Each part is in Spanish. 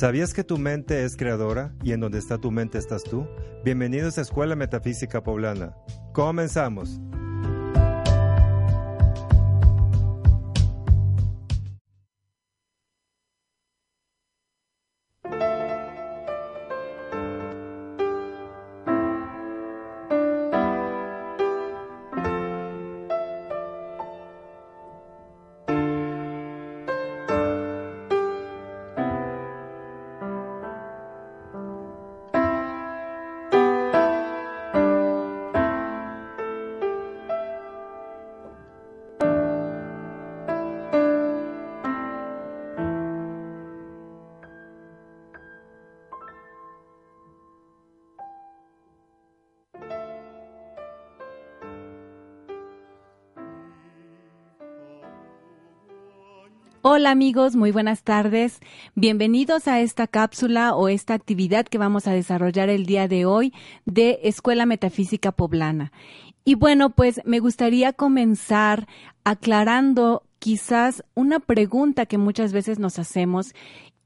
¿Sabías que tu mente es creadora y en donde está tu mente estás tú? Bienvenidos a Escuela Metafísica Poblana. Comenzamos. Hola amigos, muy buenas tardes. Bienvenidos a esta cápsula o esta actividad que vamos a desarrollar el día de hoy de Escuela Metafísica Poblana. Y bueno, pues me gustaría comenzar aclarando quizás una pregunta que muchas veces nos hacemos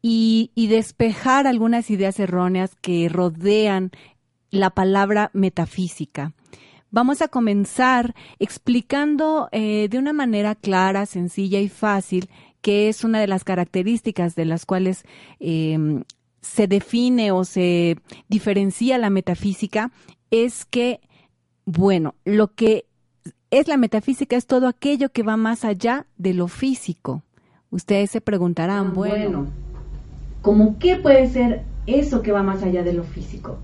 y, despejar algunas ideas erróneas que rodean la palabra metafísica. Vamos a comenzar explicando eh, de una manera clara, sencilla y fácil que es una de las características de las cuales em, se define o se diferencia la metafísica, es que, bueno, lo que es la metafísica es todo aquello que va más allá de lo físico. Ustedes se preguntarán, ah, bueno, ¿cómo qué puede ser eso que va más allá de lo físico?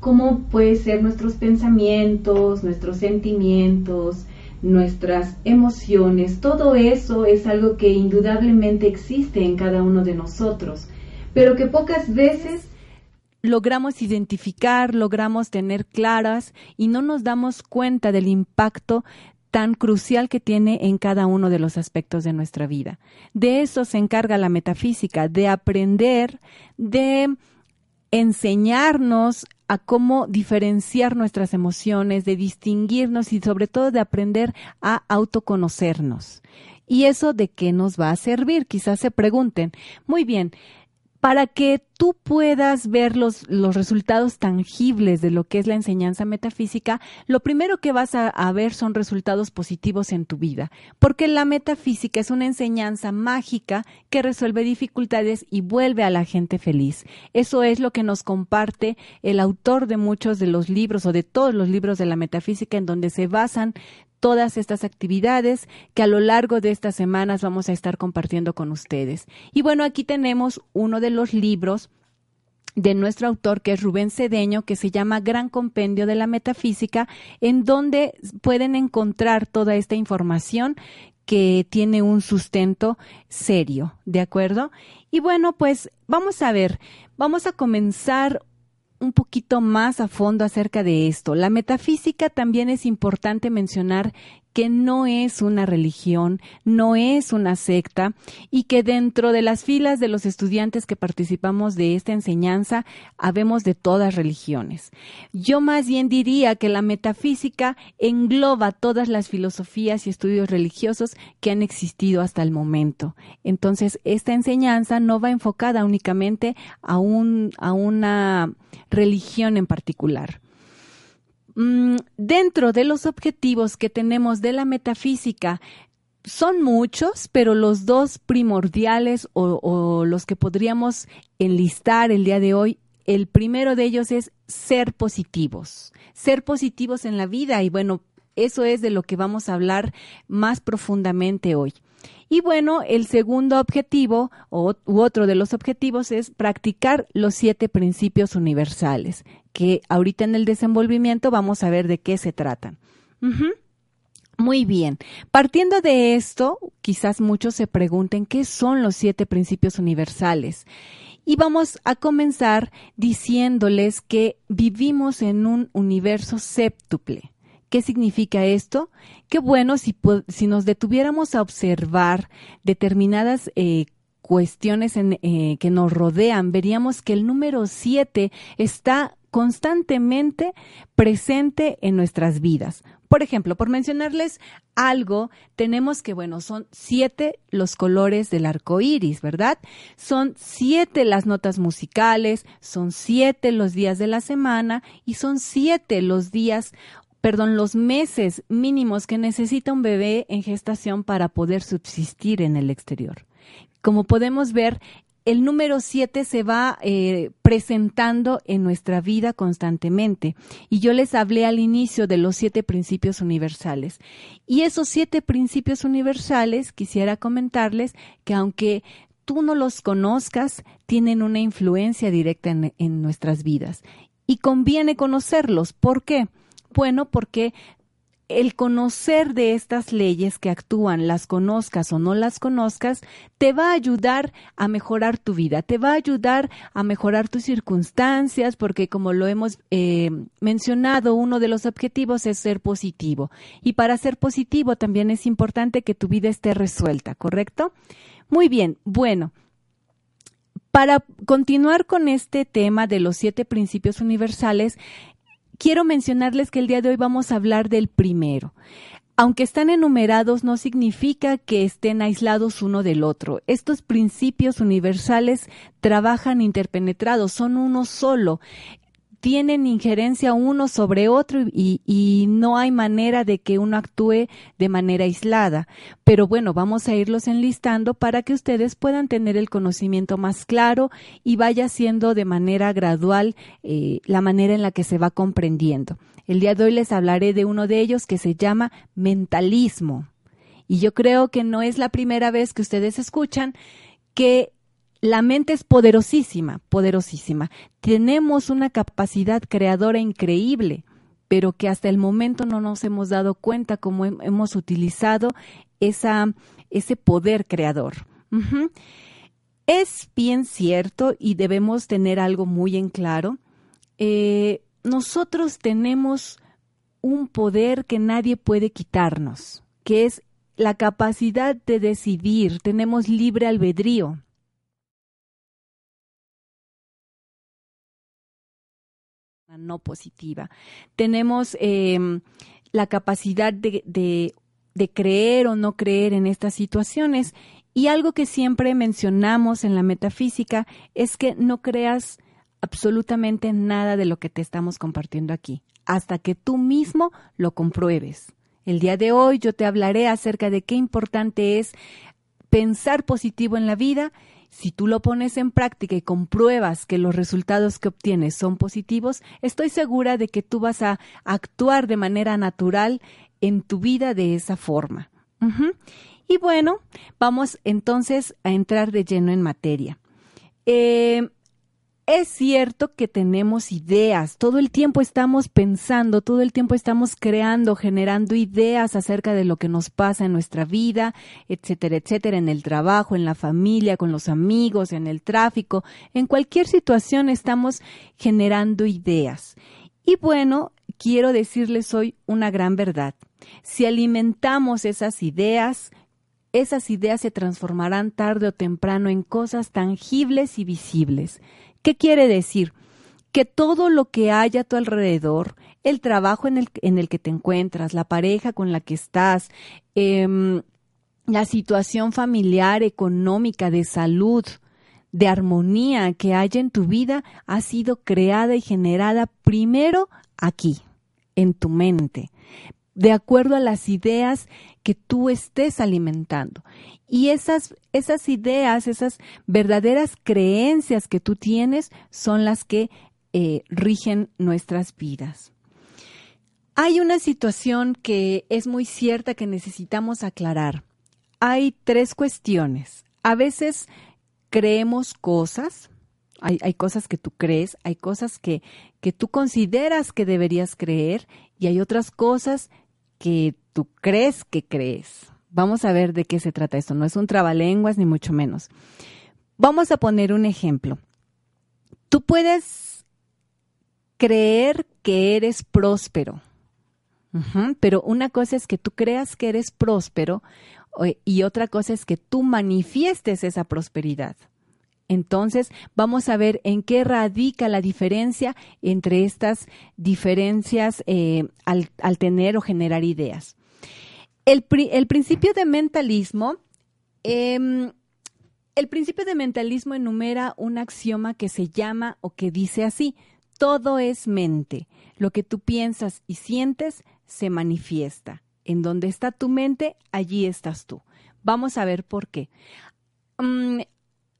¿Cómo puede ser nuestros pensamientos, nuestros sentimientos, nuestras emociones, todo eso es algo que indudablemente existe en cada uno de nosotros, pero que pocas veces logramos identificar, logramos tener claras y no nos damos cuenta del impacto tan crucial que tiene en cada uno de los aspectos de nuestra vida. De eso se encarga la metafísica, de aprender, de enseñarnos a cómo diferenciar nuestras emociones, de distinguirnos y sobre todo de aprender a autoconocernos. ¿Y eso de qué nos va a servir? Quizás se pregunten. Muy bien, para que tú puedas ver los, resultados tangibles de lo que es la enseñanza metafísica, lo primero que vas a, a, ver son resultados positivos en tu vida, porque la metafísica es una enseñanza mágica que resuelve dificultades y vuelve a la gente feliz. Eso es lo que nos comparte el autor de muchos de los libros o de todos los libros de la metafísica en donde se basan todas estas actividades que a lo largo de estas semanas vamos a estar compartiendo con ustedes. Y bueno, aquí tenemos uno de los libros de nuestro autor, que es Rubén Cedeño, que se llama Gran Compendio de la Metafísica, en donde pueden encontrar toda esta información que tiene un sustento serio, ¿de acuerdo? Y bueno, pues vamos a ver, vamos a comenzar un poquito más a fondo acerca de esto. La metafísica también es importante mencionar que no es una religión, no es una secta y que dentro de las filas de los estudiantes que participamos de esta enseñanza habemos de todas religiones. Yo más bien diría que la metafísica engloba todas las filosofías y estudios religiosos que han existido hasta el momento. Entonces, esta enseñanza no va enfocada únicamente a, un, a una religión en particular. Mm, dentro de los objetivos que tenemos de la metafísica, son muchos, pero los dos primordiales o, los que podríamos enlistar el día de hoy, el primero de ellos es ser positivos, ser positivos en la vida y bueno, eso es de lo que vamos a hablar más profundamente hoy. Y bueno, el segundo objetivo u otro de los objetivos es practicar los siete principios universales, que ahorita en el desenvolvimiento vamos a ver de qué se tratan. Muy bien. Partiendo de esto, quizás muchos se pregunten qué son los siete principios universales. Y vamos a comenzar diciéndoles que vivimos en un universo séptuple. ¿Qué significa esto? Que bueno, si, si nos detuviéramos a observar determinadas eh, cuestiones en, eh, que nos rodean, veríamos que el número siete está constantemente presente en nuestras vidas. Por ejemplo, por mencionarles algo, tenemos que, bueno, son siete los colores del arco iris, ¿verdad? Son siete las notas musicales, son siete los días de la semana y son siete los días perdón, los meses mínimos que necesita un bebé en gestación para poder subsistir en el exterior. Como podemos ver, el número siete se va eh, presentando en nuestra vida constantemente. Y yo les hablé al inicio de los siete principios universales. Y esos siete principios universales, quisiera comentarles que aunque tú no los conozcas, tienen una influencia directa en, en nuestras vidas. Y conviene conocerlos. ¿Por qué? Bueno, porque el conocer de estas leyes que actúan, las conozcas o no las conozcas, te va a ayudar a mejorar tu vida, te va a ayudar a mejorar tus circunstancias, porque como lo hemos eh, mencionado, uno de los objetivos es ser positivo. Y para ser positivo también es importante que tu vida esté resuelta, ¿correcto? Muy bien, bueno. Para continuar con este tema de los siete principios universales, quiero mencionarles que el día de hoy vamos a hablar del primero. Aunque están enumerados, no significa que estén aislados uno del otro. Estos principios universales trabajan interpenetrados, son uno solo tienen injerencia uno sobre otro y, no hay manera de que uno actúe de manera aislada. Pero bueno, vamos a irlos enlistando para que ustedes puedan tener el conocimiento más claro y vaya siendo de manera gradual eh, la manera en la que se va comprendiendo. El día de hoy les hablaré de uno de ellos que se llama mentalismo. Y yo creo que no es la primera vez que ustedes escuchan que la mente es poderosísima, poderosísima. Tenemos una capacidad creadora increíble, pero que hasta el momento no nos hemos dado cuenta cómo hemos utilizado esa, ese poder creador. Es bien cierto y debemos tener algo muy en claro. Eh, nosotros tenemos un poder que nadie puede quitarnos, que es la capacidad de decidir. Tenemos libre albedrío. No positiva. Tenemos em, la capacidad de, de creer o no creer en estas situaciones y algo que siempre mencionamos en la metafísica es que no creas absolutamente nada de lo que te estamos compartiendo aquí, hasta que tú mismo lo compruebes. El día de hoy yo te hablaré acerca de qué importante es pensar positivo en la vida si tú lo pones en práctica y compruebas que los resultados que obtienes son positivos, estoy segura de que tú vas a actuar de manera natural en tu vida de esa forma. Y bueno, vamos entonces a entrar de lleno en materia. Eh, es cierto que tenemos ideas, todo el tiempo estamos pensando, todo el tiempo estamos creando, generando ideas acerca de lo que nos pasa en nuestra vida, etcétera, etcétera, en el trabajo, en la familia, con los amigos, en el tráfico, en cualquier situación estamos generando ideas. Y bueno, quiero decirles hoy una gran verdad. Si alimentamos esas ideas, esas ideas se transformarán tarde o temprano en cosas tangibles y visibles. ¿Qué quiere decir? Que todo lo que hay a tu alrededor, el trabajo en el, en el que te encuentras, la pareja con la que estás, em, la situación familiar, económica, de salud, de armonía que hay en tu vida, ha sido creada y generada primero aquí, en tu mente de acuerdo a las ideas que tú estés alimentando. Y esas, esas ideas, esas verdaderas creencias que tú tienes son las que eh, rigen nuestras vidas. Hay una situación que es muy cierta que necesitamos aclarar. hay tres cuestiones. A veces creemos cosas, hay, hay, cosas que tú crees, hay cosas que, que tú consideras que deberías creer y hay otras cosas que tú crees que crees. Vamos a ver de qué se trata esto. No es un trabalenguas ni mucho menos. Vamos a poner un ejemplo. Tú puedes creer que eres próspero, pero una cosa es que tú creas que eres próspero y otra cosa es que tú manifiestes esa prosperidad. Entonces, vamos a ver en qué radica la diferencia entre estas diferencias eh, al, tener o generar ideas. El, principio de mentalismo, em, el principio de mentalismo enumera un axioma que se llama o que dice así, todo es mente. Lo que tú piensas y sientes se manifiesta. En donde está tu mente, allí estás tú. Vamos a ver por qué. Mm,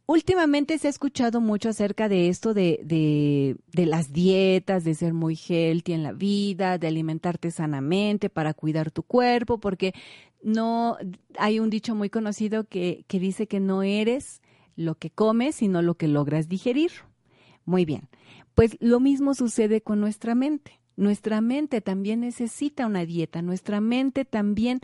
últimamente se ha escuchado mucho acerca de esto de, de, de, las dietas, de ser muy healthy en la vida, de alimentarte sanamente para cuidar tu cuerpo, porque no hay un dicho muy conocido que, que dice que no eres lo que comes, sino lo que logras digerir. Muy bien, pues lo mismo sucede con nuestra mente. Nuestra mente también necesita una dieta, nuestra mente también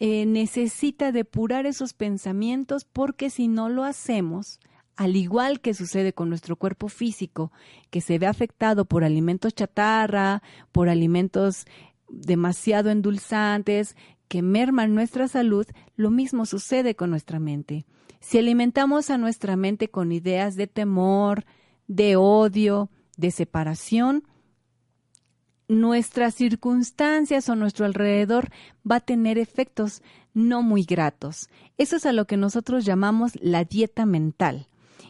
eh, necesita depurar esos pensamientos porque si no lo hacemos, al igual que sucede con nuestro cuerpo físico, que se ve afectado por alimentos chatarra, por alimentos demasiado endulzantes, que merman nuestra salud, lo mismo sucede con nuestra mente. Si alimentamos a nuestra mente con ideas de temor, de odio, de separación, nuestras circunstancias o nuestro alrededor va a tener efectos no muy gratos. Eso es a lo que nosotros llamamos la dieta mental.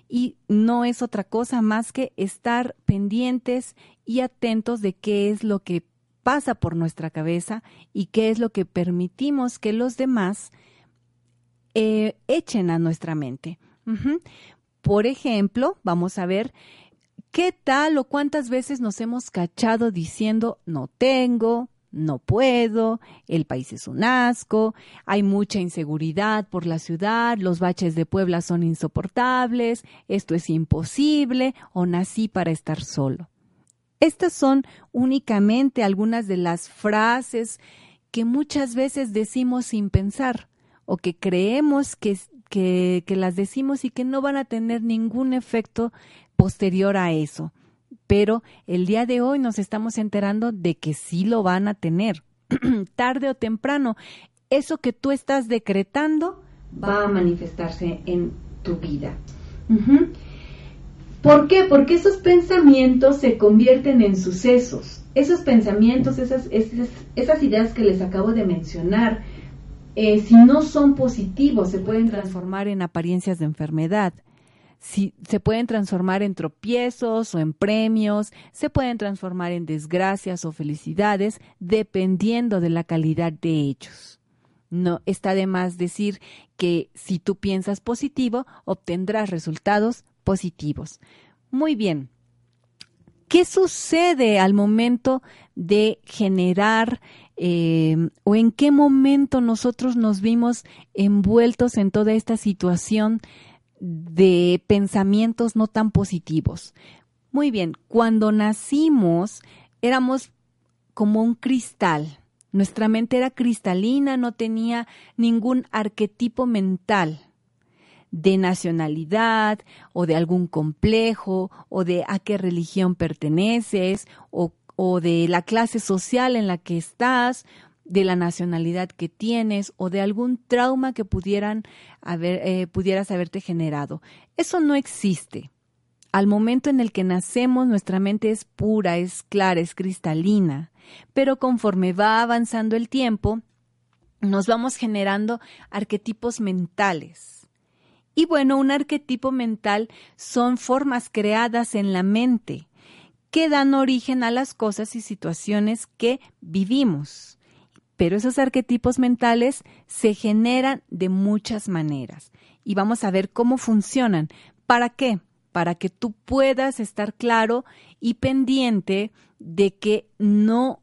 Y no es otra cosa más que estar pendientes y atentos de qué es lo que pasa por nuestra cabeza y qué es lo que permitimos que los demás eh, echen a nuestra mente. Por ejemplo, vamos a ver ¿Qué tal o cuántas veces nos hemos cachado diciendo no tengo, no puedo, el país es un asco, hay mucha inseguridad por la ciudad, los baches de Puebla son insoportables, esto es imposible o nací para estar solo? Estas son únicamente algunas de las frases que muchas veces decimos sin pensar o que creemos que, que, las decimos y que no van a tener ningún efecto posterior a eso. Pero el día de hoy nos estamos enterando de que sí lo van a tener. Tarde o temprano, eso que tú estás decretando va a manifestarse en tu vida. ¿Por qué? Porque esos pensamientos se convierten en sucesos. Esos pensamientos, esas, esas, ideas que les acabo de mencionar, eh, si no son positivos, se pueden transformar en apariencias de enfermedad si se pueden transformar en tropiezos o en premios, se pueden transformar en desgracias o felicidades, dependiendo de la calidad de ellos. No está de más decir que si tú piensas positivo, obtendrás resultados positivos. Muy bien. ¿Qué sucede al momento de generar eh, o en qué momento nosotros nos vimos envueltos en toda esta situación de pensamientos no tan positivos. Muy bien, cuando nacimos éramos como un cristal. Nuestra mente era cristalina, no tenía ningún arquetipo mental de nacionalidad o de algún complejo o de a qué religión perteneces o, o de la clase social en la que estás de la nacionalidad que tienes o de algún trauma que pudieran haber, eh, pudieras haberte generado. Eso no existe. Al momento en el que nacemos, nuestra mente es pura, es clara, es cristalina, pero conforme va avanzando el tiempo, nos vamos generando arquetipos mentales. Y bueno, un arquetipo mental son formas creadas en la mente que dan origen a las cosas y situaciones que vivimos. Pero esos arquetipos mentales se generan de muchas maneras y vamos a ver cómo funcionan. ¿Para qué? Para que tú puedas estar claro y pendiente de que no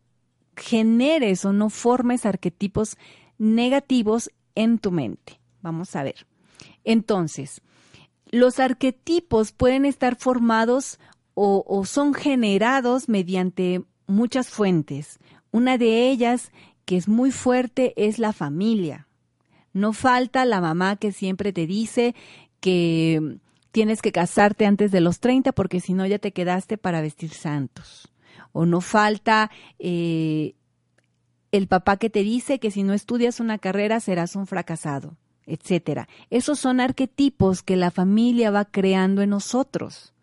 generes o no formes arquetipos negativos en tu mente. Vamos a ver. Entonces, los arquetipos pueden estar formados o, o son generados mediante muchas fuentes. Una de ellas, que es muy fuerte, es la familia. No falta la mamá que siempre te dice que tienes que casarte antes de los 30 porque si no ya te quedaste para vestir santos. O no falta eh, el papá que te dice que si no estudias una carrera serás un fracasado, etcétera. Esos son arquetipos que la familia va creando en nosotros.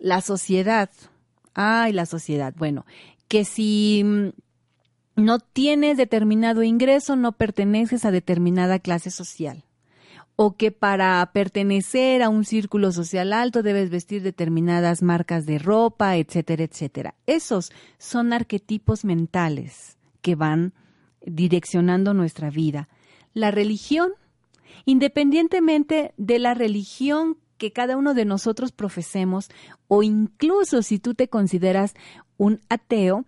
La sociedad. Ay, la sociedad. Bueno, que si mm, no tienes determinado ingreso, no perteneces a determinada clase social o que para pertenecer a un círculo social alto debes vestir determinadas marcas de ropa, etcétera, etcétera. Esos son arquetipos mentales que van direccionando nuestra vida. La religión, independientemente de la religión que cada uno de nosotros profesemos, o incluso si tú te consideras un ateo,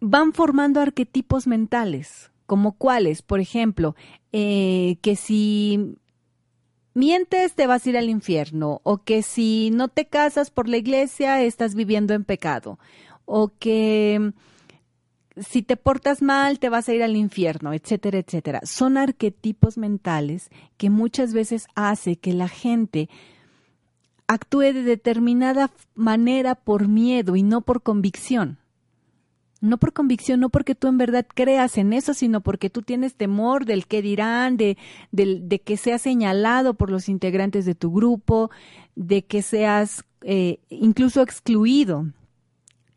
van formando arquetipos mentales, como cuáles, por ejemplo, eh, que si mientes te vas a ir al infierno, o que si no te casas por la iglesia estás viviendo en pecado, o que si te portas mal te vas a ir al infierno, etcétera, etcétera. Son arquetipos mentales que muchas veces hace que la gente actúe de determinada manera por miedo y no por convicción no por convicción, no porque tú en verdad creas en eso, sino porque tú tienes temor del que dirán, de, que seas señalado por los integrantes de tu grupo, de que seas eh, incluso excluido.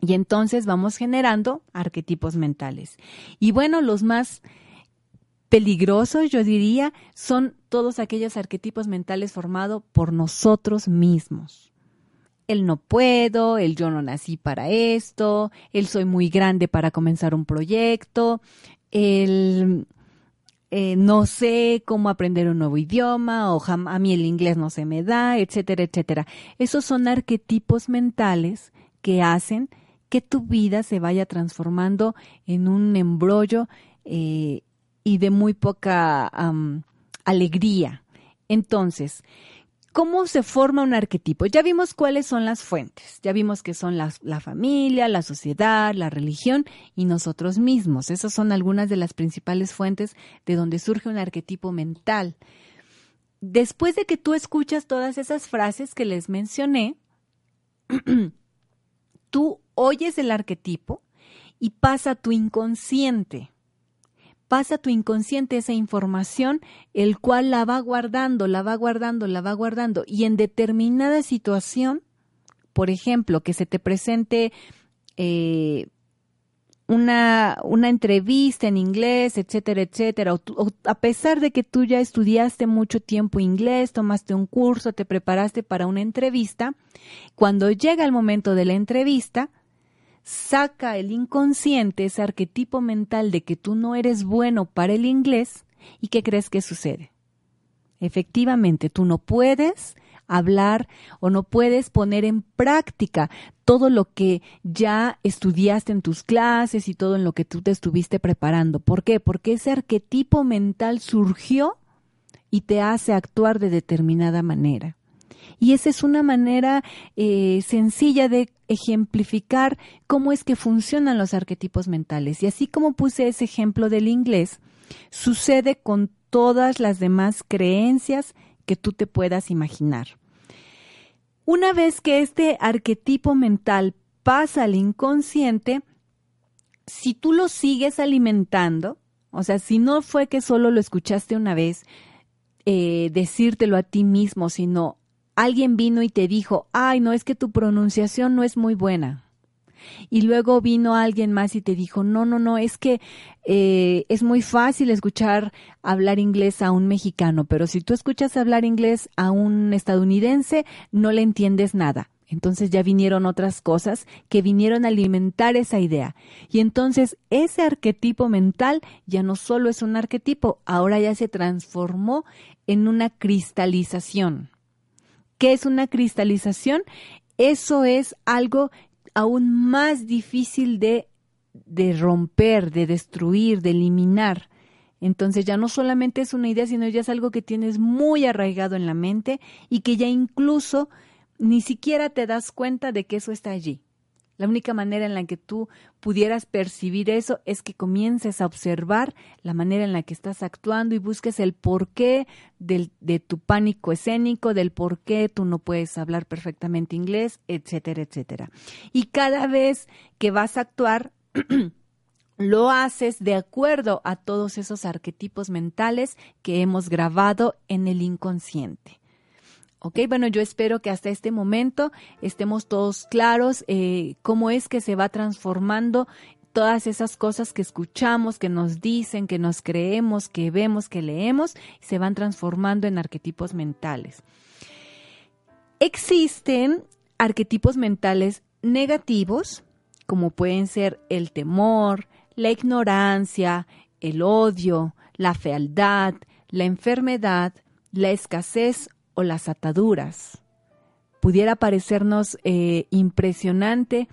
Y entonces vamos generando arquetipos mentales. Y bueno, los más peligrosos, yo diría, son todos aquellos arquetipos mentales formados por nosotros mismos el no puedo, el yo no nací para esto, el soy muy grande para comenzar un proyecto, el eh, no sé cómo aprender un nuevo idioma o a mí el inglés no se me da, etcétera, etcétera. Esos son arquetipos mentales que hacen que tu vida se vaya transformando en un embrollo eh, y de muy poca alegría. Entonces, ¿Cómo se forma un arquetipo? Ya vimos cuáles son las fuentes, ya vimos que son la, familia, la sociedad, la religión y nosotros mismos. Esas son algunas de las principales fuentes de donde surge un arquetipo mental. Después de que tú escuchas todas esas frases que les mencioné, tú oyes el arquetipo y pasa a tu inconsciente pasa a tu inconsciente esa información, el cual la va guardando, la va guardando, la va guardando. Y en determinada situación, por ejemplo, que se te presente eh, una, una, entrevista en inglés, etcétera, etcétera, o, o, a pesar de que tú ya estudiaste mucho tiempo inglés, tomaste un curso, te preparaste para una entrevista, cuando llega el momento de la entrevista, saca el inconsciente, ese arquetipo mental de que tú no eres bueno para el inglés y ¿qué crees que sucede? Efectivamente, tú no puedes hablar o no puedes poner en práctica todo lo que ya estudiaste en tus clases y todo en lo que tú te estuviste preparando. ¿Por qué? Porque ese arquetipo mental surgió y te hace actuar de determinada manera. Y esa es una manera eh, sencilla de ejemplificar cómo es que funcionan los arquetipos mentales. Y así como puse ese ejemplo del inglés, sucede con todas las demás creencias que tú te puedas imaginar. Una vez que este arquetipo mental pasa al inconsciente, si tú lo sigues alimentando, o sea, si no fue que solo lo escuchaste una vez, eh, decírtelo a ti mismo, sino alguien vino y te dijo, ay, no, es que tu pronunciación no es muy buena. Y luego vino alguien más y te dijo, no, no, no, es que eh, es muy fácil escuchar hablar inglés a un mexicano, pero si tú escuchas hablar inglés a un estadounidense, no le entiendes nada. Entonces ya vinieron otras cosas que vinieron a alimentar esa idea. Y entonces ese arquetipo mental ya no solo es un arquetipo, ahora ya se transformó en una cristalización. ¿Qué es una cristalización? Eso es algo aún más difícil de, de romper, de destruir, de eliminar. Entonces ya no solamente es una idea, sino ya es algo que tienes muy arraigado en la mente y que ya incluso ni siquiera te das cuenta de que eso está allí. La única manera en la que tú pudieras percibir eso es que comiences a observar la manera en la que estás actuando y busques el porqué del, de tu pánico escénico, del por qué tú no puedes hablar perfectamente inglés, etcétera, etcétera. Y cada vez que vas a actuar, lo haces de acuerdo a todos esos arquetipos mentales que hemos grabado en el inconsciente. Ok, bueno, yo espero que hasta este momento estemos todos claros eh, cómo es que se va transformando todas esas cosas que escuchamos, que nos dicen, que nos creemos, que vemos, que leemos, se van transformando en arquetipos mentales. Existen arquetipos mentales negativos, como pueden ser el temor, la ignorancia, el odio, la fealdad, la enfermedad, la escasez o las ataduras. Pudiera parecernos eh, impresionante,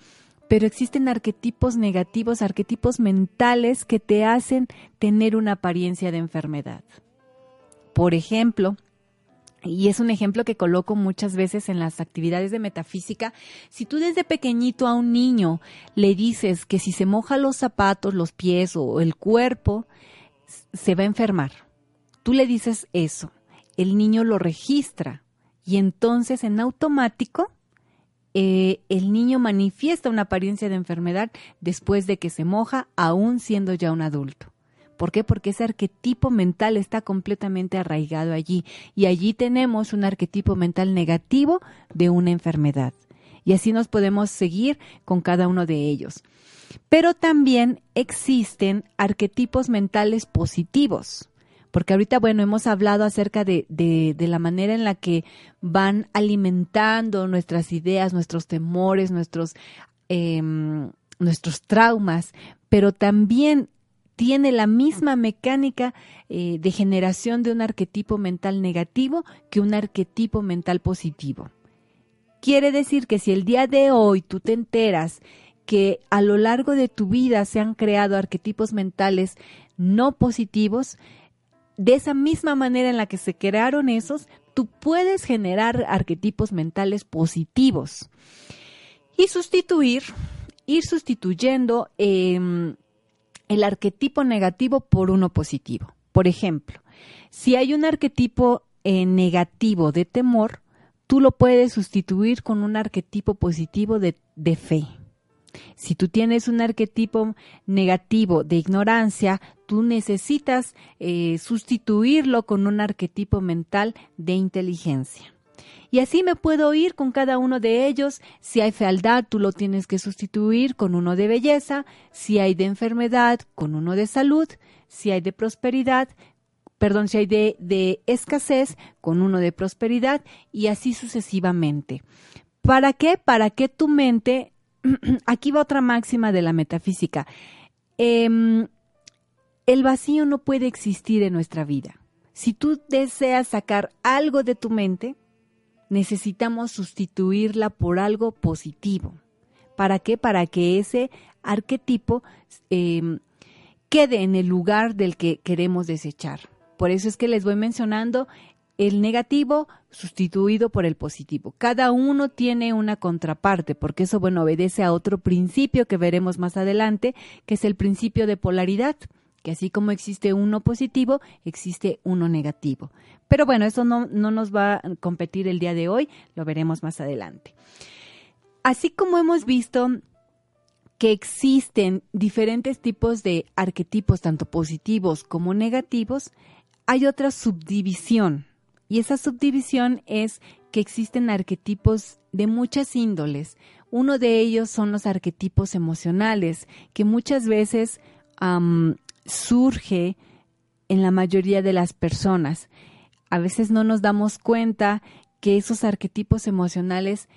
pero existen arquetipos negativos, arquetipos mentales que te hacen tener una apariencia de enfermedad. Por ejemplo, y es un ejemplo que coloco muchas veces en las actividades de metafísica, si tú desde pequeñito a un niño le dices que si se moja los zapatos, los pies o el cuerpo, se va a enfermar. Tú le dices eso el niño lo registra y entonces en automático eh, el niño manifiesta una apariencia de enfermedad después de que se moja, aún siendo ya un adulto. ¿Por qué? Porque ese arquetipo mental está completamente arraigado allí y allí tenemos un arquetipo mental negativo de una enfermedad. Y así nos podemos seguir con cada uno de ellos. Pero también existen arquetipos mentales positivos porque ahorita, bueno, hemos hablado acerca de, de, la manera en la que van alimentando nuestras ideas, nuestros temores, nuestros, em, nuestros traumas, pero también tiene la misma mecánica eh, de generación de un arquetipo mental negativo que un arquetipo mental positivo. Quiere decir que si el día de hoy tú te enteras que a lo largo de tu vida se han creado arquetipos mentales no positivos, de esa misma manera en la que se crearon esos, tú puedes generar arquetipos mentales positivos y sustituir, ir sustituyendo em, el arquetipo negativo por uno positivo. Por ejemplo, si hay un arquetipo eh, negativo de temor, tú lo puedes sustituir con un arquetipo positivo de fe. Si tú tienes un arquetipo negativo de ignorancia, tú necesitas eh, sustituirlo con un arquetipo mental de inteligencia. Y así me puedo ir con cada uno de ellos. Si hay fealdad, tú lo tienes que sustituir con uno de belleza. Si hay de enfermedad, con uno de salud. Si hay de prosperidad, perdón, si hay de, de escasez, con uno de prosperidad. Y así sucesivamente. ¿Para qué? Para que tu mente aquí va otra máxima de la metafísica. Em, el vacío no puede existir en nuestra vida. Si tú deseas sacar algo de tu mente, necesitamos sustituirla por algo positivo. ¿Para qué? Para que ese arquetipo em, quede en el lugar del que queremos desechar. Por eso es que les voy mencionando el negativo sustituido por el positivo. Cada uno tiene una contraparte, porque eso, bueno, obedece a otro principio que veremos más adelante, que es el principio de polaridad, que así como existe uno positivo, existe uno negativo. Pero bueno, eso no, no nos va a competir el día de hoy, lo veremos más adelante. Así como hemos visto que existen diferentes tipos de arquetipos, tanto positivos como negativos, hay otra subdivisión y esa subdivisión es que existen arquetipos de muchas índoles. Uno de ellos son los arquetipos emocionales, que muchas veces surge en la mayoría de las personas. A veces no nos damos cuenta que esos arquetipos emocionales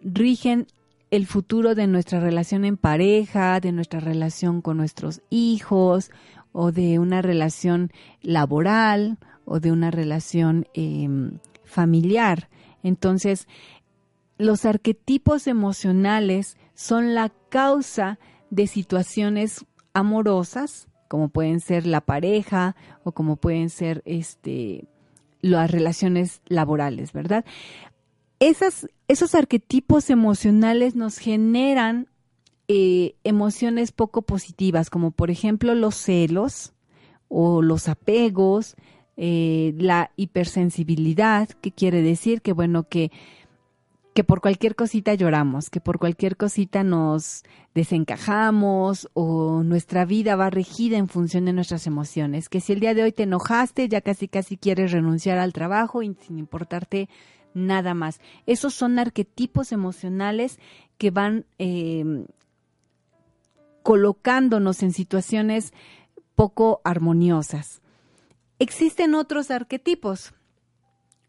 rigen el futuro de nuestra relación en pareja, de nuestra relación con nuestros hijos o de una relación laboral o de una relación em, familiar. Entonces, los arquetipos emocionales son la causa de situaciones amorosas como pueden ser la pareja o como pueden ser este las relaciones laborales, ¿verdad? Esas, esos arquetipos emocionales nos generan eh, emociones poco positivas, como por ejemplo los celos o los apegos, eh, la hipersensibilidad, que quiere decir que, bueno, que, que por cualquier cosita lloramos, que por cualquier cosita nos desencajamos o nuestra vida va regida en función de nuestras emociones, que si el día de hoy te enojaste, ya casi casi quieres renunciar al trabajo y sin importarte nada más. Esos son arquetipos emocionales que van eh, colocándonos en situaciones poco armoniosas. Existen otros arquetipos.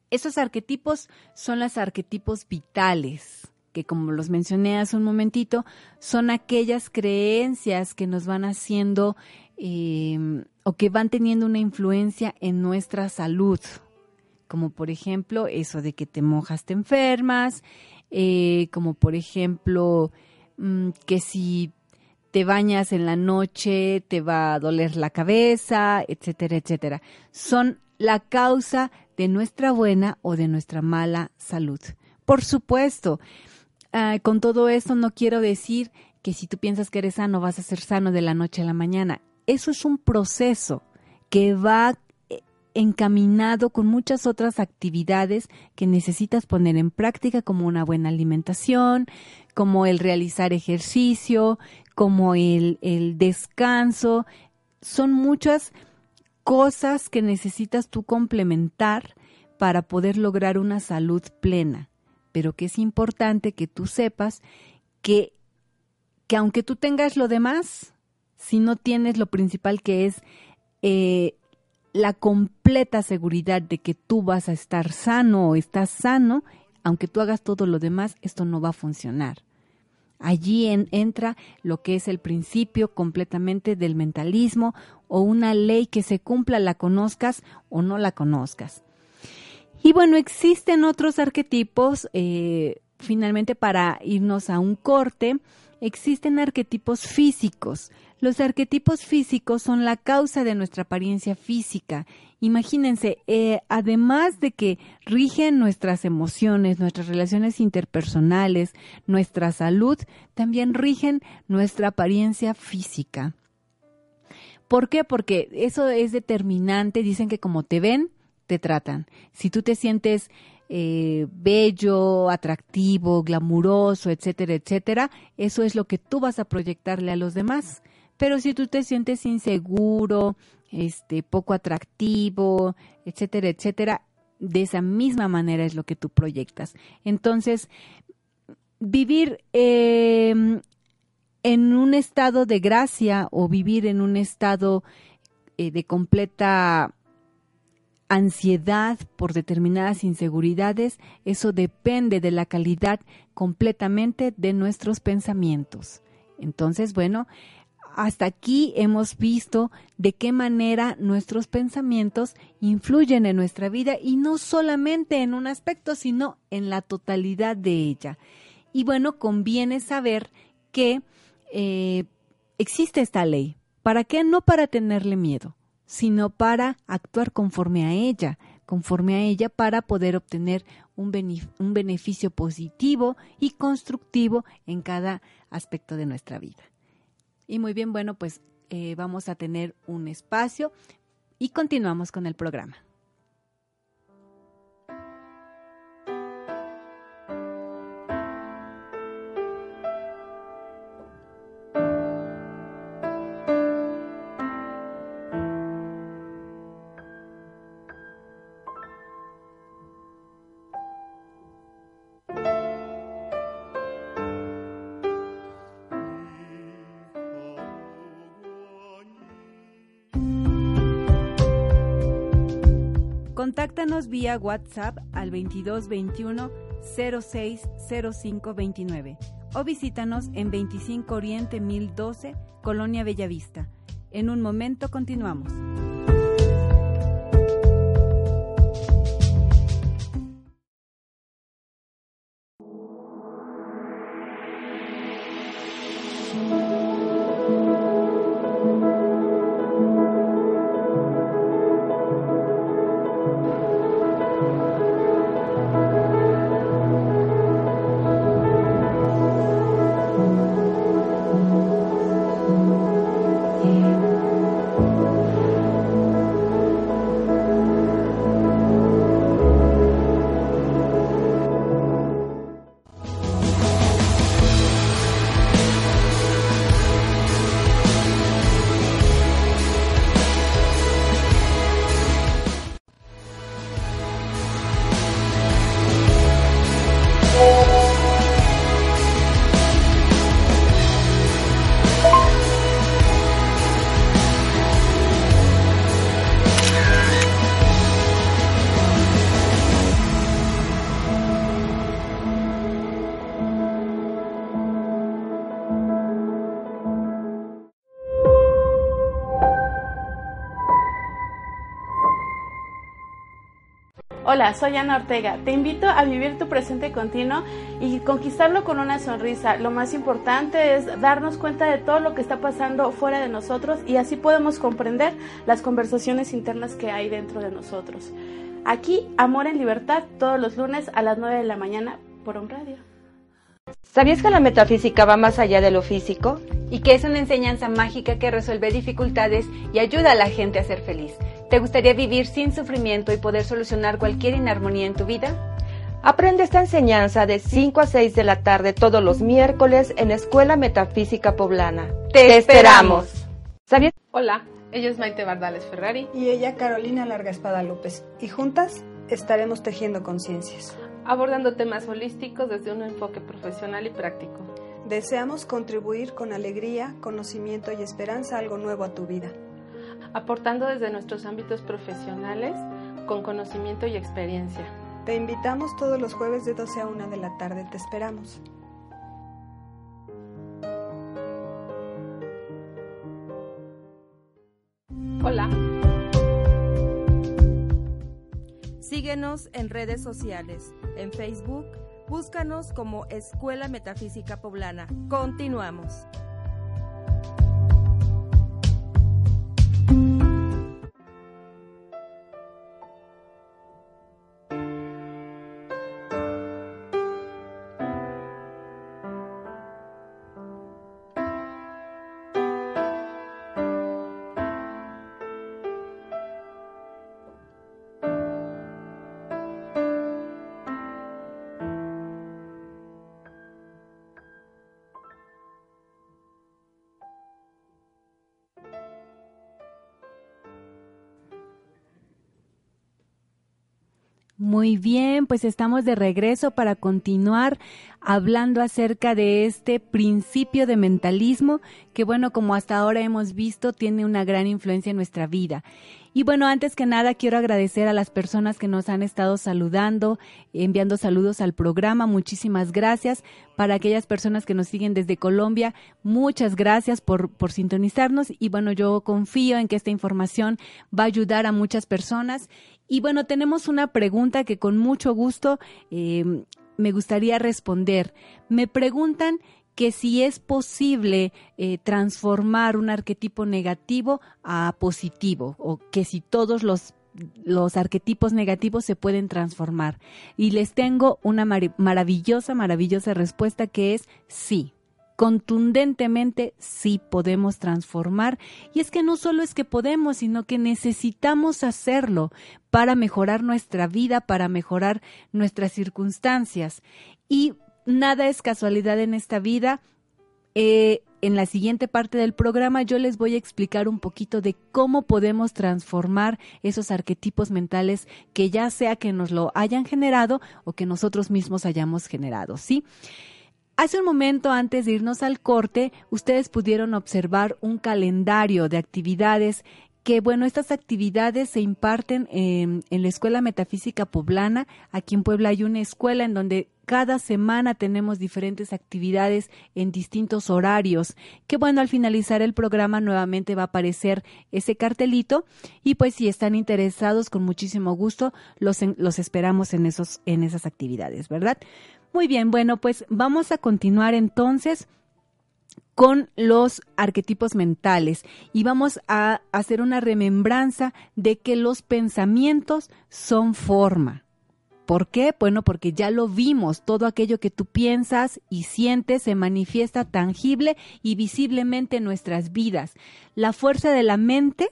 Esos arquetipos son los arquetipos vitales, que como los mencioné hace un momentito, son aquellas creencias que nos van haciendo em, o que van teniendo una influencia en nuestra salud, como por ejemplo eso de que te mojas, te enfermas, eh, como por ejemplo mm, que si te bañas en la noche, te va a doler la cabeza, etcétera, etcétera. Son la causa de nuestra buena o de nuestra mala salud. Por supuesto, ah, con todo esto no quiero decir que si tú piensas que eres sano vas a ser sano de la noche a la mañana. Eso es un proceso que va encaminado con muchas otras actividades que necesitas poner en práctica como una buena alimentación, como el realizar ejercicio, como el, descanso. Son muchas cosas que necesitas tú complementar para poder lograr una salud plena, pero que es importante que tú sepas que, que aunque tú tengas lo demás, si no tienes lo principal que es eh, la completa seguridad de que tú vas a estar sano o estás sano, aunque tú hagas todo lo demás, esto no va a funcionar. Allí entra lo que es el principio completamente del mentalismo o una ley que se cumpla, la conozcas o no la conozcas. Y bueno, existen otros arquetipos, eh, finalmente para irnos a un corte, existen arquetipos físicos. Los arquetipos físicos son la causa de nuestra apariencia física. Imagínense, eh, además de que rigen nuestras emociones, nuestras relaciones interpersonales, nuestra salud, también rigen nuestra apariencia física. ¿Por qué? Porque eso es determinante. Dicen que como te ven, te tratan. Si tú te sientes eh, bello, atractivo, glamuroso, etcétera, etcétera, eso es lo que tú vas a proyectarle a los demás. Pero si tú te sientes inseguro, este, poco atractivo, etcétera, etcétera, de esa misma manera es lo que tú proyectas. Entonces, vivir em, en un estado de gracia o vivir en un estado eh, de completa ansiedad por determinadas inseguridades, eso depende de la calidad completamente de nuestros pensamientos. Entonces, bueno, hasta aquí hemos visto de qué manera nuestros pensamientos influyen en nuestra vida y no solamente en un aspecto, sino en la totalidad de ella. Y bueno, conviene saber que eh, existe esta ley. ¿Para qué? No para tenerle miedo, sino para actuar conforme a ella, conforme a ella para poder obtener un, un beneficio positivo y constructivo en cada aspecto de nuestra vida. Y muy bien, bueno, pues eh, vamos a tener un espacio y continuamos con el programa. Contáctanos vía WhatsApp al 2221 060529 o visítanos en 25 Oriente 1012, Colonia Bellavista. En un momento continuamos. Hola, soy Ana Ortega. Te invito a vivir tu presente continuo y conquistarlo con una sonrisa. Lo más importante es darnos cuenta de todo lo que está pasando fuera de nosotros y así podemos comprender las conversaciones internas que hay dentro de nosotros. Aquí, Amor en Libertad, todos los lunes a las 9 de la mañana por un radio. ¿Sabías que la metafísica va más allá de lo físico? Y que es una enseñanza mágica que resuelve dificultades y ayuda a la gente a ser feliz. ¿Te gustaría vivir sin sufrimiento y poder solucionar cualquier inarmonía en tu vida? Aprende esta enseñanza de 5 a 6 de la tarde todos los miércoles en Escuela Metafísica Poblana. ¡Te, esperamos! ¿Sabías? Hola, ella es Maite Bardales Ferrari. Y ella Carolina Larga Espada López. Y juntas estaremos tejiendo conciencias. Abordando temas holísticos desde un enfoque profesional y práctico. Deseamos contribuir con alegría, conocimiento y esperanza algo nuevo a tu vida aportando desde nuestros ámbitos profesionales con conocimiento y experiencia. Te invitamos todos los jueves de 12 a 1 de la tarde. Te esperamos. Hola. Síguenos en redes sociales. En Facebook, búscanos como Escuela Metafísica Poblana. Continuamos. Muy bien, pues estamos de regreso para continuar hablando acerca de este principio de mentalismo que bueno, como hasta ahora hemos visto, tiene una gran influencia en nuestra vida. Y bueno, antes que nada quiero agradecer a las personas que nos han estado saludando, enviando saludos al programa. Muchísimas gracias. Para aquellas personas que nos siguen desde Colombia, muchas gracias por, por sintonizarnos. Y bueno, yo confío en que esta información va a ayudar a muchas personas y bueno, tenemos una pregunta que con mucho gusto eh, me gustaría responder. Me preguntan que si es posible eh, transformar un arquetipo negativo a positivo o que si todos los los arquetipos negativos se pueden transformar. Y les tengo una maravillosa, maravillosa respuesta que es sí contundentemente sí podemos transformar. Y es que no solo es que podemos, sino que necesitamos hacerlo para mejorar nuestra vida, para mejorar nuestras circunstancias. Y nada es casualidad en esta vida. Eh, en la siguiente parte del programa yo les voy a explicar un poquito de cómo podemos transformar esos arquetipos mentales que ya sea que nos lo hayan generado o que nosotros mismos hayamos generado, ¿sí? Hace un momento antes de irnos al corte, ustedes pudieron observar un calendario de actividades que, bueno, estas actividades se imparten en, la Escuela Metafísica Poblana. Aquí en Puebla hay una escuela en donde cada semana tenemos diferentes actividades en distintos horarios, que bueno, al finalizar el programa nuevamente va a aparecer ese cartelito y pues si están interesados, con muchísimo gusto, los, los esperamos en, esos, en esas actividades, ¿verdad? Muy bien, bueno, pues vamos a continuar entonces con los arquetipos mentales y vamos a hacer una remembranza de que los pensamientos son forma. ¿Por qué? Bueno, porque ya lo vimos, todo aquello que tú piensas y sientes se manifiesta tangible y visiblemente en nuestras vidas. La fuerza de la mente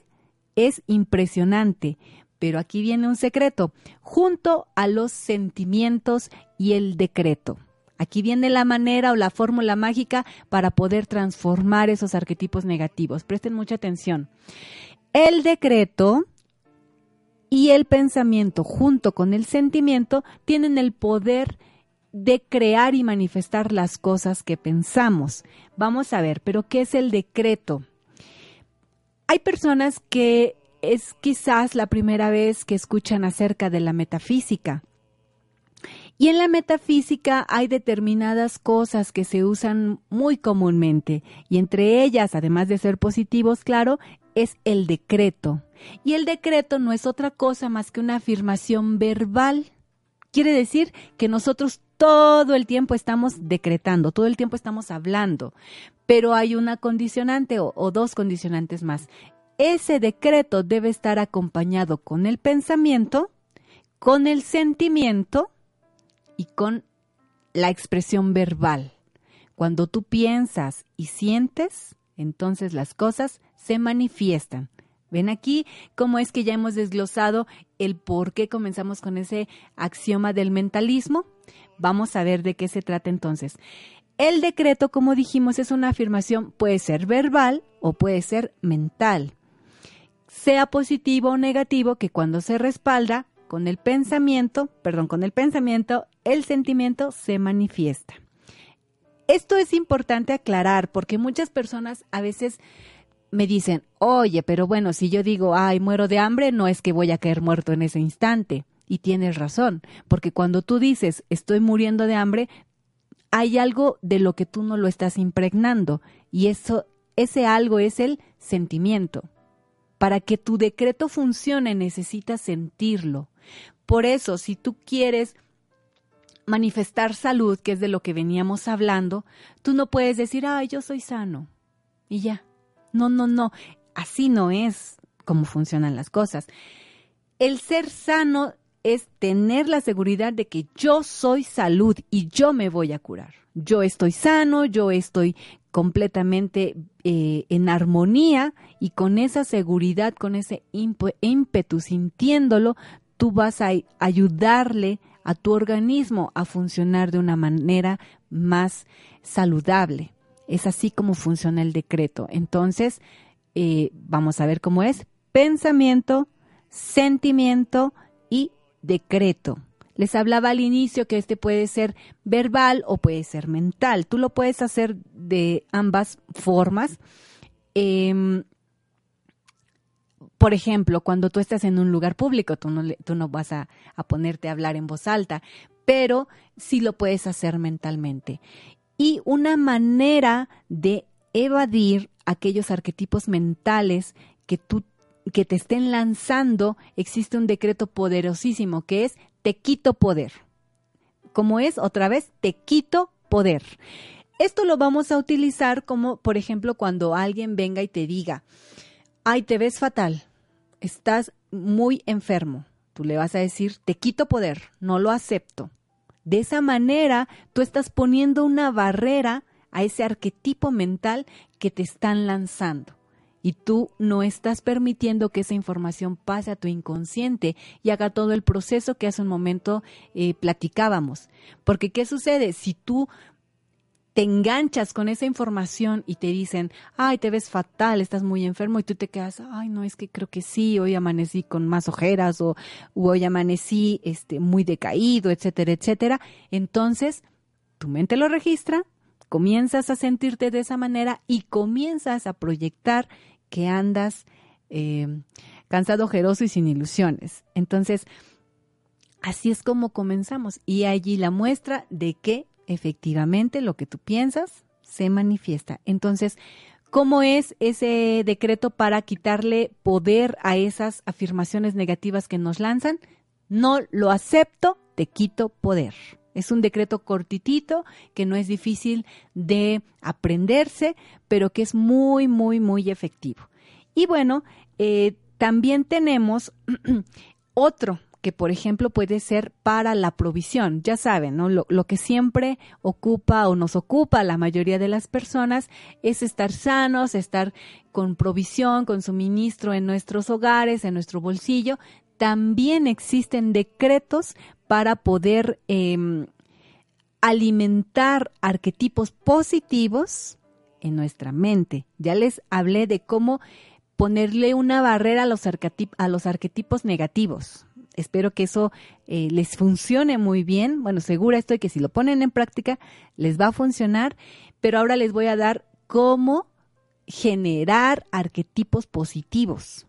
es impresionante. Pero aquí viene un secreto, junto a los sentimientos y el decreto. Aquí viene la manera o la fórmula mágica para poder transformar esos arquetipos negativos. Presten mucha atención. El decreto y el pensamiento junto con el sentimiento tienen el poder de crear y manifestar las cosas que pensamos. Vamos a ver, pero ¿qué es el decreto? Hay personas que es quizás la primera vez que escuchan acerca de la metafísica. Y en la metafísica hay determinadas cosas que se usan muy comúnmente, y entre ellas, además de ser positivos, claro, es el decreto. Y el decreto no es otra cosa más que una afirmación verbal. Quiere decir que nosotros todo el tiempo estamos decretando, todo el tiempo estamos hablando, pero hay una condicionante o, dos condicionantes más. Ese decreto debe estar acompañado con el pensamiento, con el sentimiento y con la expresión verbal. Cuando tú piensas y sientes, entonces las cosas se manifiestan. Ven aquí cómo es que ya hemos desglosado el por qué comenzamos con ese axioma del mentalismo. Vamos a ver de qué se trata entonces. El decreto, como dijimos, es una afirmación, puede ser verbal o puede ser mental. Sea positivo o negativo, que cuando se respalda con el pensamiento, perdón, con el pensamiento, el sentimiento se manifiesta. Esto es importante aclarar porque muchas personas a veces me dicen, oye, pero bueno, si yo digo, ay, muero de hambre, no es que voy a caer muerto en ese instante. Y tienes razón, porque cuando tú dices, estoy muriendo de hambre, hay algo de lo que tú no lo estás impregnando. Y eso, ese algo es el sentimiento. Para que tu decreto funcione necesitas sentirlo. Por eso, si tú quieres manifestar salud, que es de lo que veníamos hablando, tú no puedes decir, ay, yo soy sano. Y ya. No, no, no. Así no es como funcionan las cosas. El ser sano es tener la seguridad de que yo soy salud y yo me voy a curar. Yo estoy sano, yo estoy completamente eh, en armonía y con esa seguridad, con ese ímpetu, sintiéndolo, tú vas a ayudarle a tu organismo a funcionar de una manera más saludable. Es así como funciona el decreto. Entonces, eh, vamos a ver cómo es. Pensamiento, sentimiento decreto. Les hablaba al inicio que este puede ser verbal o puede ser mental. Tú lo puedes hacer de ambas formas. Em, por ejemplo, cuando tú estás en un lugar público, tú no, tú no vas a, a, ponerte a hablar en voz alta, pero sí lo puedes hacer mentalmente. Y una manera de evadir aquellos arquetipos mentales que tú que te estén lanzando, existe un decreto poderosísimo que es te quito poder. Como es otra vez, te quito poder. Esto lo vamos a utilizar como, por ejemplo, cuando alguien venga y te diga, ay, te ves fatal, estás muy enfermo. Tú le vas a decir, te quito poder, no lo acepto. De esa manera, tú estás poniendo una barrera a ese arquetipo mental que te están lanzando. Y tú no estás permitiendo que esa información pase a tu inconsciente y haga todo el proceso que hace un momento eh, platicábamos. Porque ¿qué sucede? Si tú te enganchas con esa información y te dicen, ay, te ves fatal, estás muy enfermo y tú te quedas, ay, no, es que creo que sí, hoy amanecí con más ojeras o hoy amanecí este, muy decaído, etcétera, etcétera. Entonces, tu mente lo registra, comienzas a sentirte de esa manera y comienzas a proyectar que andas eh, cansado, ojeroso y sin ilusiones. Entonces, así es como comenzamos. Y allí la muestra de que efectivamente lo que tú piensas se manifiesta. Entonces, ¿cómo es ese decreto para quitarle poder a esas afirmaciones negativas que nos lanzan? No lo acepto, te quito poder. Es un decreto cortitito que no es difícil de aprenderse, pero que es muy, muy, muy efectivo. Y bueno, eh, también tenemos otro que, por ejemplo, puede ser para la provisión. Ya saben, ¿no? Lo, lo, que siempre ocupa o nos ocupa la mayoría de las personas es estar sanos, estar con provisión, con suministro en nuestros hogares, en nuestro bolsillo. También existen decretos para poder eh, alimentar arquetipos positivos en nuestra mente. Ya les hablé de cómo ponerle una barrera a los, a los arquetipos negativos espero que eso eh, les funcione muy bien. Bueno, segura estoy que si lo ponen en práctica les va a funcionar, pero ahora les voy a dar cómo generar arquetipos positivos.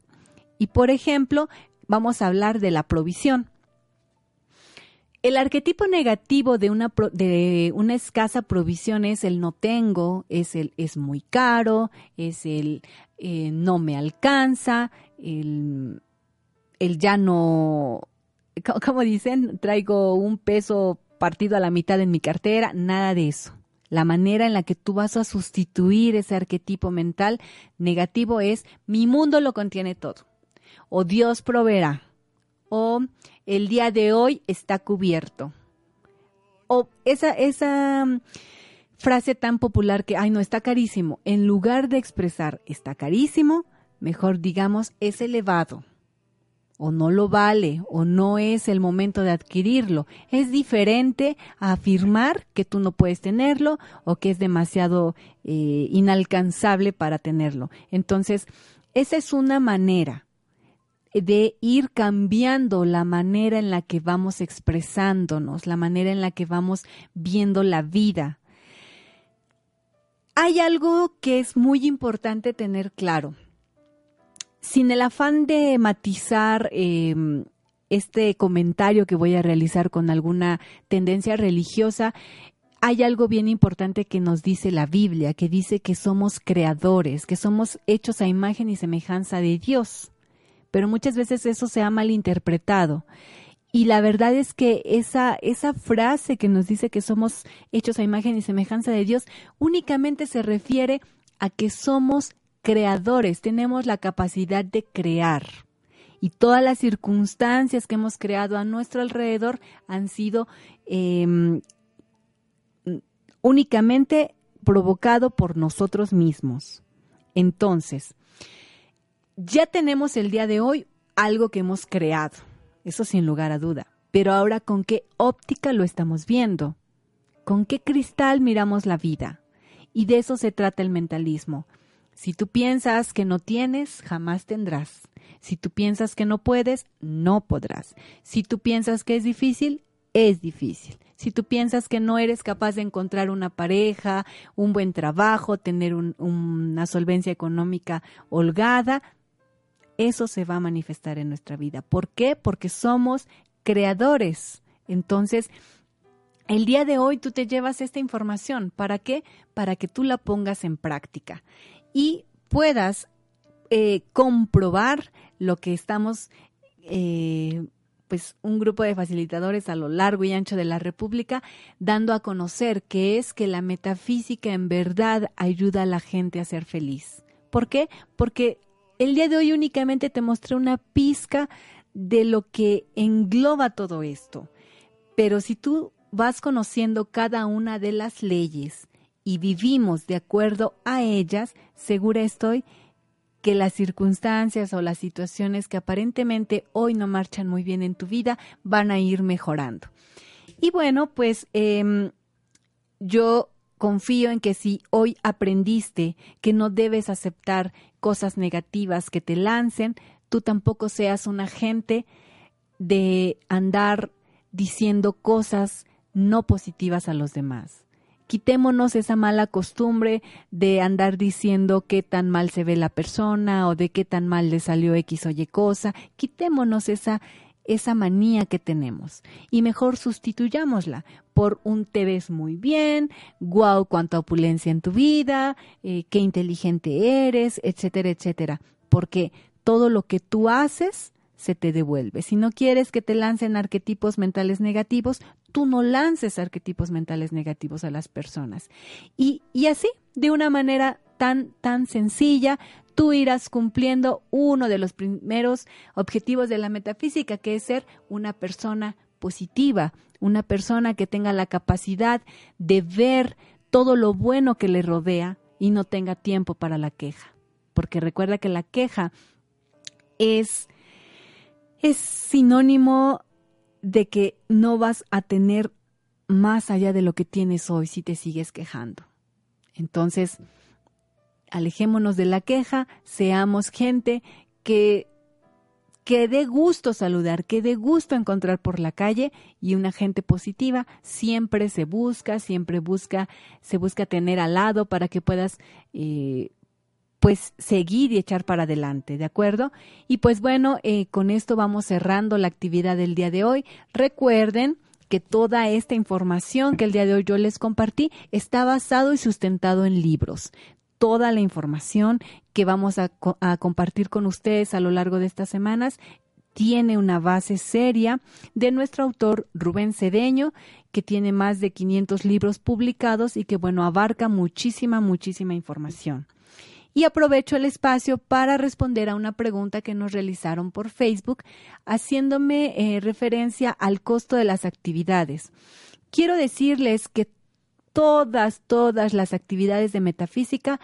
Y por ejemplo, vamos a hablar de la provisión. El arquetipo negativo de una, escasa provisión es el no tengo, es el es muy caro, es el eh, no me alcanza, el, el ya no, como dicen, traigo un peso partido a la mitad en mi cartera, nada de eso. La manera en la que tú vas a sustituir ese arquetipo mental negativo es mi mundo lo contiene todo. O Dios proveerá. O el día de hoy está cubierto. O esa, esa mm, frase tan popular que, ay, no, está carísimo. En lugar de expresar está carísimo, mejor digamos es elevado o no lo vale o no es el momento de adquirirlo. Es diferente a afirmar que tú no puedes tenerlo o que es demasiado eh, inalcanzable para tenerlo. Entonces, esa es una manera de ir cambiando la manera en la que vamos expresándonos, la manera en la que vamos viendo la vida. Hay algo que es muy importante tener claro sin el afán de matizar em, este comentario que voy a realizar con alguna tendencia religiosa, hay algo bien importante que nos dice la Biblia, que dice que somos creadores, que somos hechos a imagen y semejanza de Dios. Pero muchas veces eso se ha malinterpretado. Y la verdad es que esa, esa frase que nos dice que somos hechos a imagen y semejanza de Dios únicamente se refiere a que somos creadores, tenemos la capacidad de crear. Y todas las circunstancias que hemos creado a nuestro alrededor han sido em, únicamente provocado por nosotros mismos. Entonces, ya tenemos el día de hoy algo que hemos creado, eso sin lugar a duda. Pero ahora, ¿con qué óptica lo estamos viendo? ¿Con qué cristal miramos la vida? Y de eso se trata el mentalismo, si tú piensas que no tienes, jamás tendrás. Si tú piensas que no puedes, no podrás. Si tú piensas que es difícil, es difícil. Si tú piensas que no eres capaz de encontrar una pareja, un buen trabajo, tener una solvencia económica holgada, eso se va a manifestar en nuestra vida. ¿Por qué? Porque somos creadores. Entonces, el día de hoy tú te llevas esta información. ¿Para qué? Para que tú la pongas en práctica y puedas eh, comprobar lo que estamos, eh, pues un grupo de facilitadores a lo largo y ancho de la República, dando a conocer que es que la metafísica en verdad ayuda a la gente a ser feliz. ¿Por qué? Porque el día de hoy únicamente te mostré una pizca de lo que engloba todo esto. Pero si tú vas conociendo cada una de las leyes, y vivimos de acuerdo a ellas, segura estoy que las circunstancias o las situaciones que aparentemente hoy no marchan muy bien en tu vida van a ir mejorando. Y bueno, pues em, yo confío en que si hoy aprendiste que no debes aceptar cosas negativas que te lancen, tú tampoco seas un agente de andar diciendo cosas no positivas a los demás. Quitémonos esa mala costumbre de andar diciendo qué tan mal se ve la persona o de qué tan mal le salió X o Y cosa, quitémonos esa esa manía que tenemos y mejor sustituyámosla por un te ves muy bien, guau, cuánta opulencia en tu vida, eh, qué inteligente eres, etcétera, etcétera, porque todo lo que tú haces se te devuelve. Si no quieres que te lancen arquetipos mentales negativos, tú no lances arquetipos mentales negativos a las personas. Y, y así, de una manera tan, tan sencilla, tú irás cumpliendo uno de los primeros objetivos de la metafísica, que es ser una persona positiva, una persona que tenga la capacidad de ver todo lo bueno que le rodea y no tenga tiempo para la queja. Porque recuerda que la queja es es sinónimo de que no vas a tener más allá de lo que tienes hoy si te sigues quejando. Entonces, alejémonos de la queja, seamos gente que que dé gusto saludar, que dé gusto encontrar por la calle y una gente positiva siempre se busca, siempre busca, se busca tener al lado para que puedas eh, pues seguir y echar para adelante, ¿de acuerdo? Y pues bueno, eh, con esto vamos cerrando la actividad del día de hoy. Recuerden que toda esta información que el día de hoy yo les compartí está basado y sustentado en libros toda la información que vamos a, compartir con ustedes a lo largo de estas semanas tiene una base seria de nuestro autor Rubén Cedeño, que tiene más de 500 libros publicados y que, bueno, abarca muchísima, muchísima información. Y aprovecho el espacio para responder a una pregunta que nos realizaron por Facebook, haciéndome eh, referencia al costo de las actividades. Quiero decirles que todas, todas las actividades de metafísica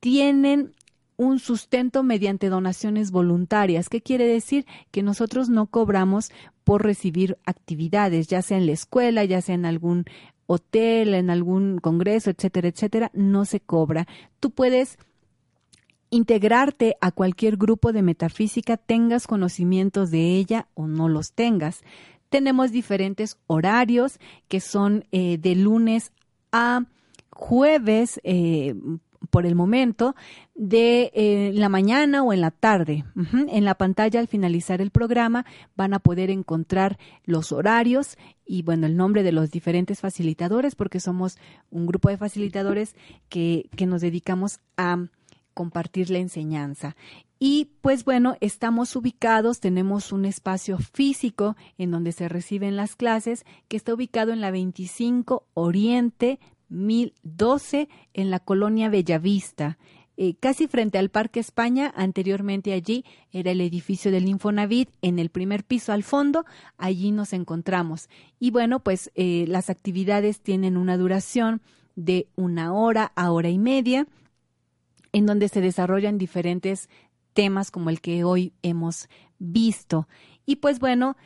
tienen un sustento mediante donaciones voluntarias. ¿Qué quiere decir? Que nosotros no cobramos por recibir actividades, ya sea en la escuela, ya sea en algún hotel, en algún congreso, etcétera, etcétera, no se cobra. Tú puedes integrarte a cualquier grupo de metafísica, tengas conocimientos de ella o no los tengas. Tenemos diferentes horarios que son eh, de lunes a jueves, eh, por el momento de eh, la mañana o en la tarde. En la pantalla al finalizar el programa van a poder encontrar los horarios y bueno, el nombre de los diferentes facilitadores porque somos un grupo de facilitadores que, que nos dedicamos a compartir la enseñanza. Y pues bueno, estamos ubicados, tenemos un espacio físico en donde se reciben las clases que está ubicado en la 25 Oriente 1012 en la colonia Bellavista, eh, casi frente al Parque España. Anteriormente allí era el edificio del Infonavit, en el primer piso al fondo, allí nos encontramos. Y bueno, pues eh, las actividades tienen una duración de una hora a hora y media, en donde se desarrollan diferentes temas como el que hoy hemos visto. Y pues bueno,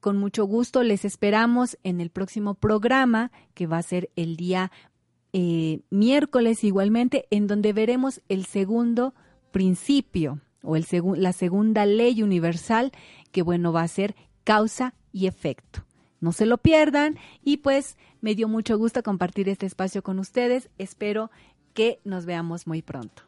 con mucho gusto les esperamos en el próximo programa, que va a ser el día eh, miércoles igualmente, en donde veremos el segundo principio o el la segunda ley universal, que bueno, va a ser causa y efecto. No se lo pierdan y pues me dio mucho gusto compartir este espacio con ustedes. Espero que nos veamos muy pronto.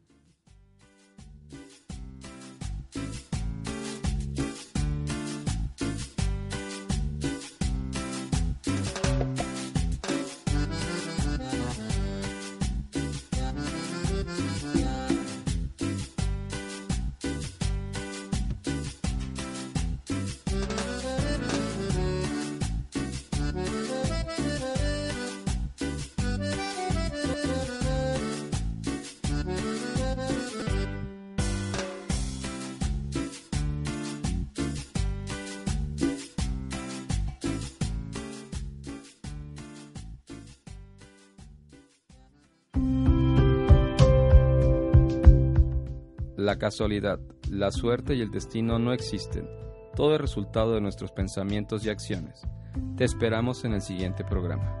La casualidad, la suerte y el destino no existen. Todo es resultado de nuestros pensamientos y acciones. Te esperamos en el siguiente programa.